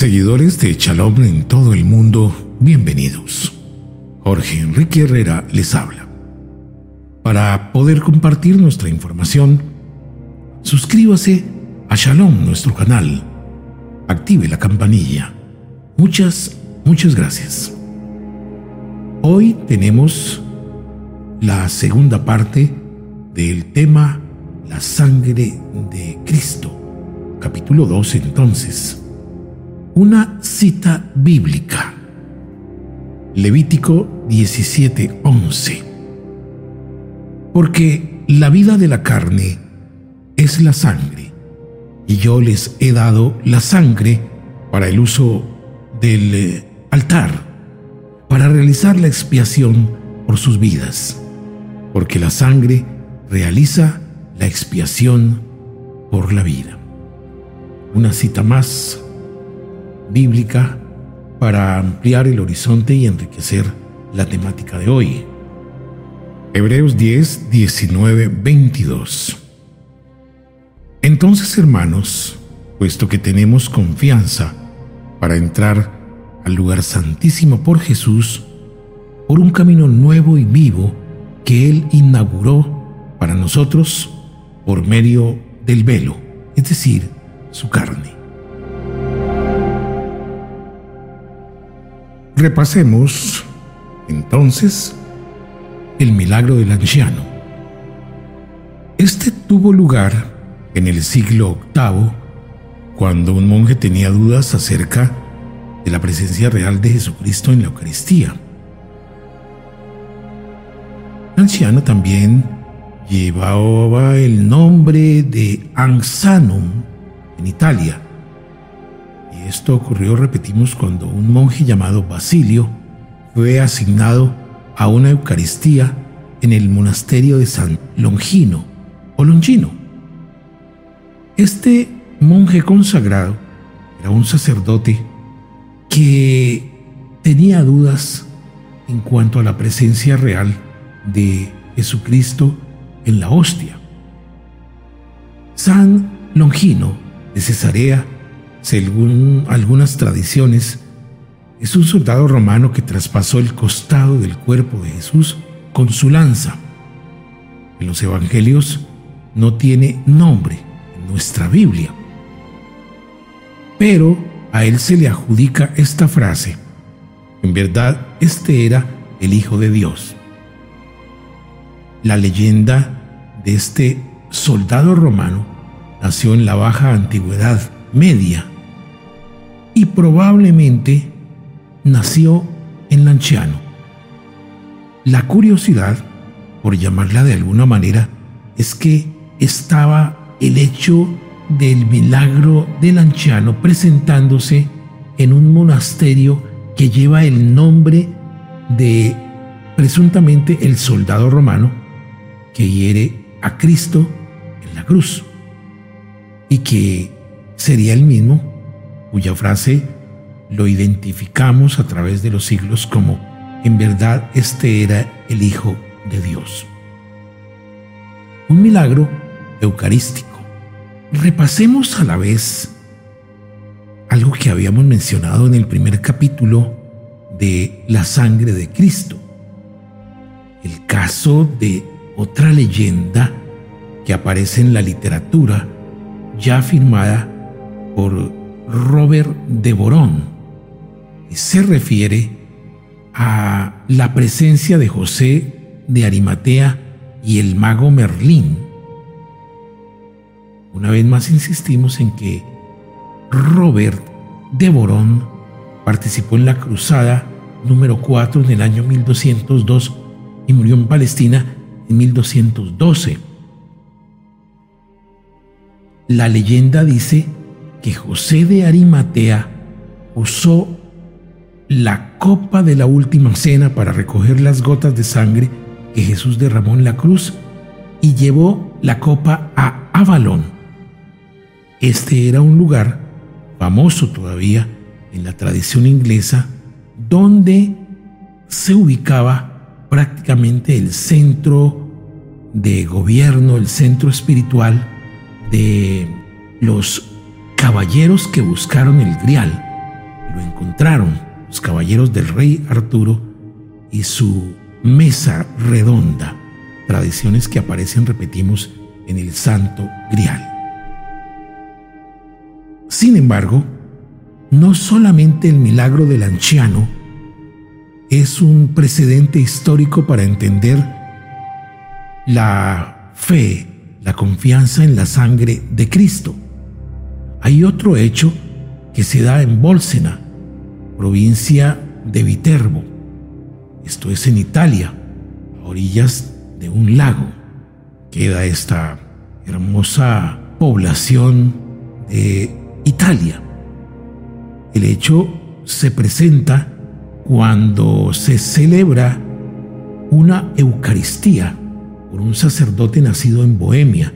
Seguidores de Shalom en todo el mundo, bienvenidos. Jorge Enrique Herrera les habla. Para poder compartir nuestra información, suscríbase a Shalom, nuestro canal. Active la campanilla. Muchas, muchas gracias. Hoy tenemos la segunda parte del tema La sangre de Cristo. Capítulo 2 entonces una cita bíblica. Levítico 17:11. Porque la vida de la carne es la sangre, y yo les he dado la sangre para el uso del eh, altar, para realizar la expiación por sus vidas, porque la sangre realiza la expiación por la vida. Una cita más bíblica para ampliar el horizonte y enriquecer la temática de hoy. Hebreos 10, 19, 22. Entonces, hermanos, puesto que tenemos confianza para entrar al lugar santísimo por Jesús, por un camino nuevo y vivo que Él inauguró para nosotros por medio del velo, es decir, su carne. Repasemos entonces el milagro del anciano. Este tuvo lugar en el siglo VIII, cuando un monje tenía dudas acerca de la presencia real de Jesucristo en la Eucaristía. El anciano también llevaba el nombre de Ansanum en Italia esto ocurrió, repetimos, cuando un monje llamado Basilio fue asignado a una Eucaristía en el monasterio de San Longino o Longino. Este monje consagrado era un sacerdote que tenía dudas en cuanto a la presencia real de Jesucristo en la hostia. San Longino de Cesarea según algunas tradiciones, es un soldado romano que traspasó el costado del cuerpo de Jesús con su lanza. En los evangelios no tiene nombre en nuestra Biblia. Pero a él se le adjudica esta frase. En verdad, este era el Hijo de Dios. La leyenda de este soldado romano nació en la baja antigüedad media y probablemente nació en Lanciano. La curiosidad, por llamarla de alguna manera, es que estaba el hecho del milagro de Lanciano presentándose en un monasterio que lleva el nombre de presuntamente el soldado romano que hiere a Cristo en la cruz y que sería el mismo cuya frase lo identificamos a través de los siglos como en verdad este era el Hijo de Dios. Un milagro eucarístico. Repasemos a la vez algo que habíamos mencionado en el primer capítulo de la sangre de Cristo. El caso de otra leyenda que aparece en la literatura ya firmada por Robert de Borón se refiere a la presencia de José de Arimatea y el mago Merlín. Una vez más insistimos en que Robert de Borón participó en la cruzada número 4 en el año 1202 y murió en Palestina en 1212. La leyenda dice que José de Arimatea usó la copa de la última cena para recoger las gotas de sangre que Jesús derramó en la cruz y llevó la copa a Avalón. Este era un lugar famoso todavía en la tradición inglesa donde se ubicaba prácticamente el centro de gobierno, el centro espiritual de los caballeros que buscaron el grial, lo encontraron los caballeros del rey Arturo y su mesa redonda, tradiciones que aparecen, repetimos, en el Santo Grial. Sin embargo, no solamente el milagro del anciano es un precedente histórico para entender la fe, la confianza en la sangre de Cristo. Hay otro hecho que se da en Bolsena, provincia de Viterbo. Esto es en Italia, a orillas de un lago. Queda esta hermosa población de Italia. El hecho se presenta cuando se celebra una Eucaristía por un sacerdote nacido en Bohemia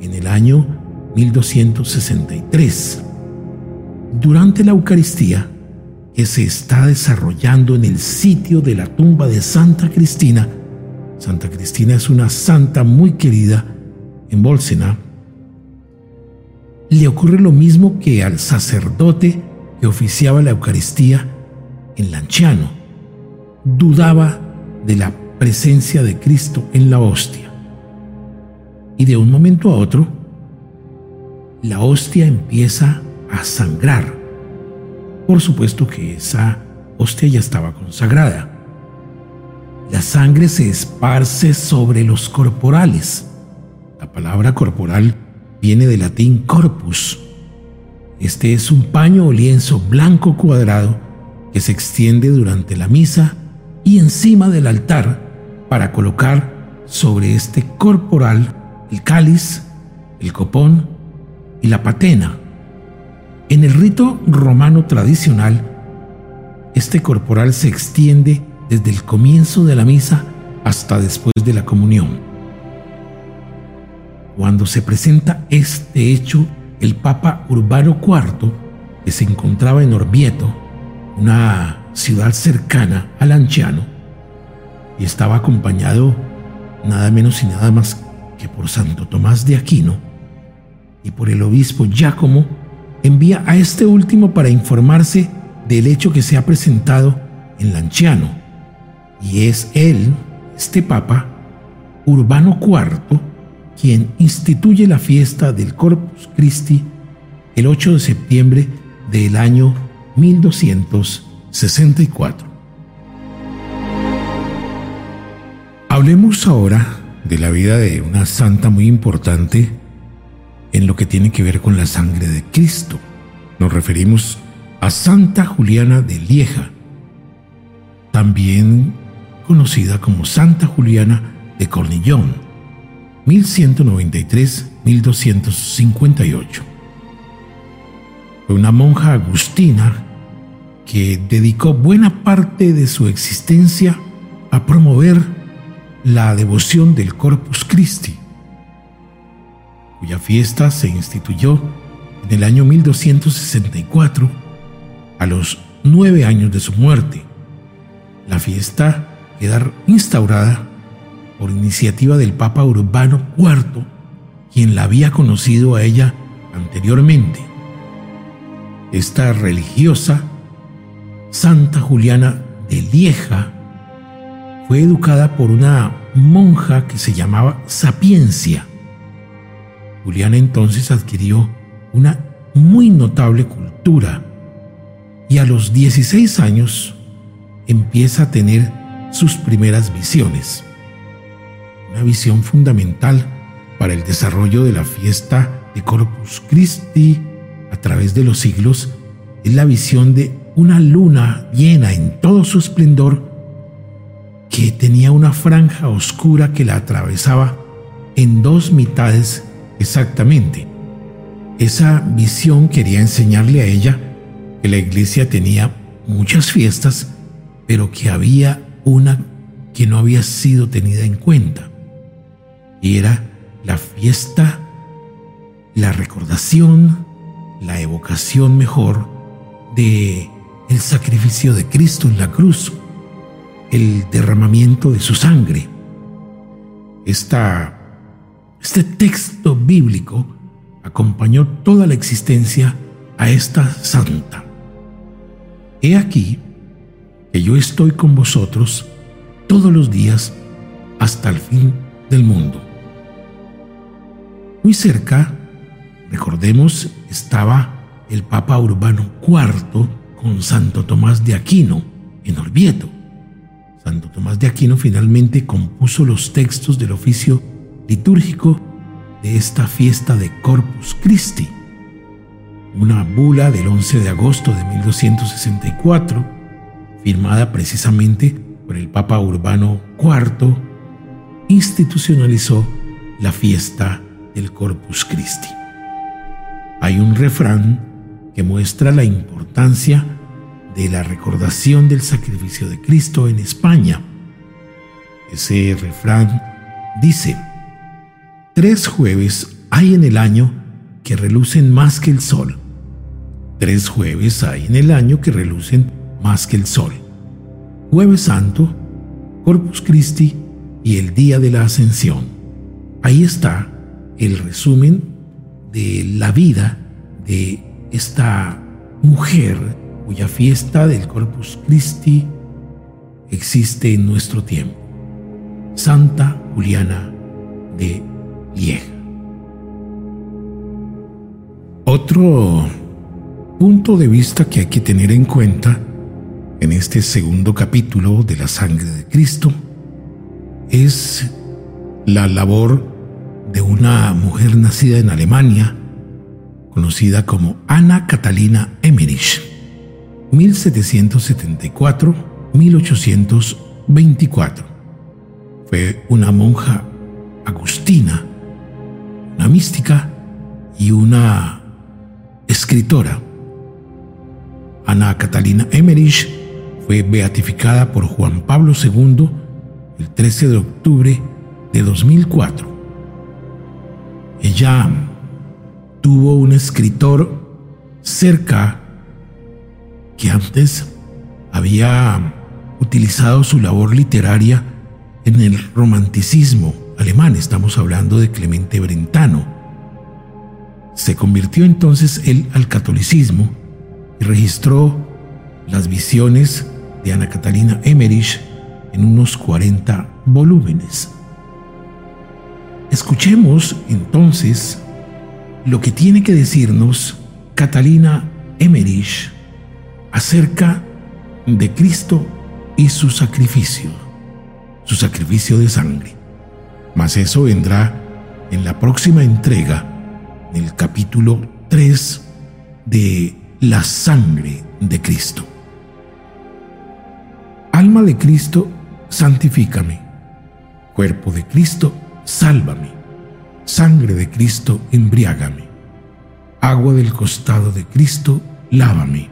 en el año 1263. Durante la Eucaristía, que se está desarrollando en el sitio de la tumba de Santa Cristina, Santa Cristina es una santa muy querida en Bolsena, le ocurre lo mismo que al sacerdote que oficiaba la Eucaristía en Lanciano. Dudaba de la presencia de Cristo en la hostia. Y de un momento a otro, la hostia empieza a sangrar. Por supuesto que esa hostia ya estaba consagrada. La sangre se esparce sobre los corporales. La palabra corporal viene del latín corpus. Este es un paño o lienzo blanco cuadrado que se extiende durante la misa y encima del altar para colocar sobre este corporal el cáliz, el copón y la patena. En el rito romano tradicional, este corporal se extiende desde el comienzo de la misa hasta después de la comunión. Cuando se presenta este hecho, el Papa Urbano IV, que se encontraba en Orvieto, una ciudad cercana al Anciano, y estaba acompañado nada menos y nada más que por Santo Tomás de Aquino y por el obispo Giacomo, envía a este último para informarse del hecho que se ha presentado en Lanciano. Y es él, este papa, Urbano IV, quien instituye la fiesta del Corpus Christi el 8 de septiembre del año 1264. Hablemos ahora de la vida de una santa muy importante en lo que tiene que ver con la sangre de Cristo. Nos referimos a Santa Juliana de Lieja, también conocida como Santa Juliana de Cornillón 1193-1258. Fue una monja agustina que dedicó buena parte de su existencia a promover la devoción del Corpus Christi, cuya fiesta se instituyó en el año 1264, a los nueve años de su muerte. La fiesta queda instaurada por iniciativa del Papa Urbano IV, quien la había conocido a ella anteriormente. Esta religiosa, Santa Juliana de Lieja, fue educada por una monja que se llamaba Sapiencia. Juliana entonces adquirió una muy notable cultura y a los 16 años empieza a tener sus primeras visiones. Una visión fundamental para el desarrollo de la fiesta de Corpus Christi a través de los siglos es la visión de una luna llena en todo su esplendor que tenía una franja oscura que la atravesaba en dos mitades exactamente. Esa visión quería enseñarle a ella que la iglesia tenía muchas fiestas, pero que había una que no había sido tenida en cuenta y era la fiesta, la recordación, la evocación mejor de el sacrificio de Cristo en la cruz, el derramamiento de su sangre. Esta, este texto bíblico acompañó toda la existencia a esta santa. He aquí que yo estoy con vosotros todos los días hasta el fin del mundo. Muy cerca, recordemos, estaba el Papa Urbano IV con Santo Tomás de Aquino en Orvieto. Santo Tomás de Aquino finalmente compuso los textos del oficio litúrgico de esta fiesta de Corpus Christi, una bula del 11 de agosto de 1264, firmada precisamente por el Papa Urbano IV, institucionalizó la fiesta del Corpus Christi. Hay un refrán que muestra la importancia de la recordación del sacrificio de Cristo en España. Ese refrán dice, tres jueves hay en el año que relucen más que el sol. Tres jueves hay en el año que relucen más que el sol. Jueves Santo, Corpus Christi y el Día de la Ascensión. Ahí está el resumen de la vida de esta mujer cuya fiesta del Corpus Christi existe en nuestro tiempo, Santa Juliana de Otro punto de vista que hay que tener en cuenta en este segundo capítulo de la sangre de Cristo es la labor de una mujer nacida en Alemania, conocida como Ana Catalina Emmerich, 1774-1824. Fue una monja agustina, una mística y una escritora. Ana Catalina Emmerich fue beatificada por Juan Pablo II el 13 de octubre de 2004. Ella tuvo un escritor cerca que antes había utilizado su labor literaria en el romanticismo alemán, estamos hablando de Clemente Brentano. Se convirtió entonces él al catolicismo y registró las visiones de Ana Catalina Emmerich en unos 40 volúmenes. Escuchemos entonces lo que tiene que decirnos Catalina Emmerich acerca de Cristo y su sacrificio, su sacrificio de sangre. Mas eso vendrá en la próxima entrega, en el capítulo 3 de la sangre de Cristo. Alma de Cristo, santifícame. Cuerpo de Cristo, sálvame Sangre de Cristo, embriágame. Agua del costado de Cristo, lávame.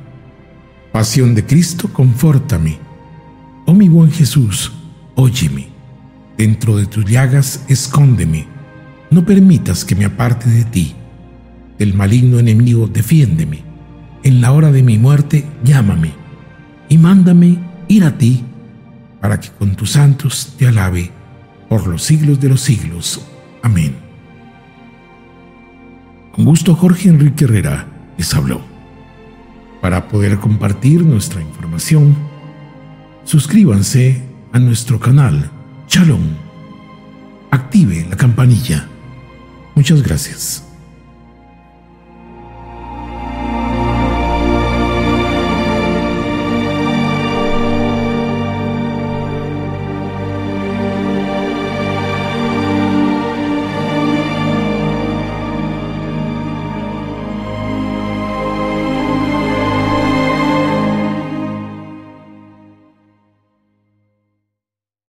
Pasión de Cristo, confórtame. Oh mi buen Jesús, óyeme. Dentro de tus llagas, escóndeme. No permitas que me aparte de ti. Del maligno enemigo, defiéndeme. En la hora de mi muerte, llámame. Y mándame ir a ti, para que con tus santos te alabe por los siglos de los siglos. Amén. Con gusto Jorge Enrique Herrera les habló. Para poder compartir nuestra información, suscríbanse a nuestro canal Chalón. Active la campanilla. Muchas gracias.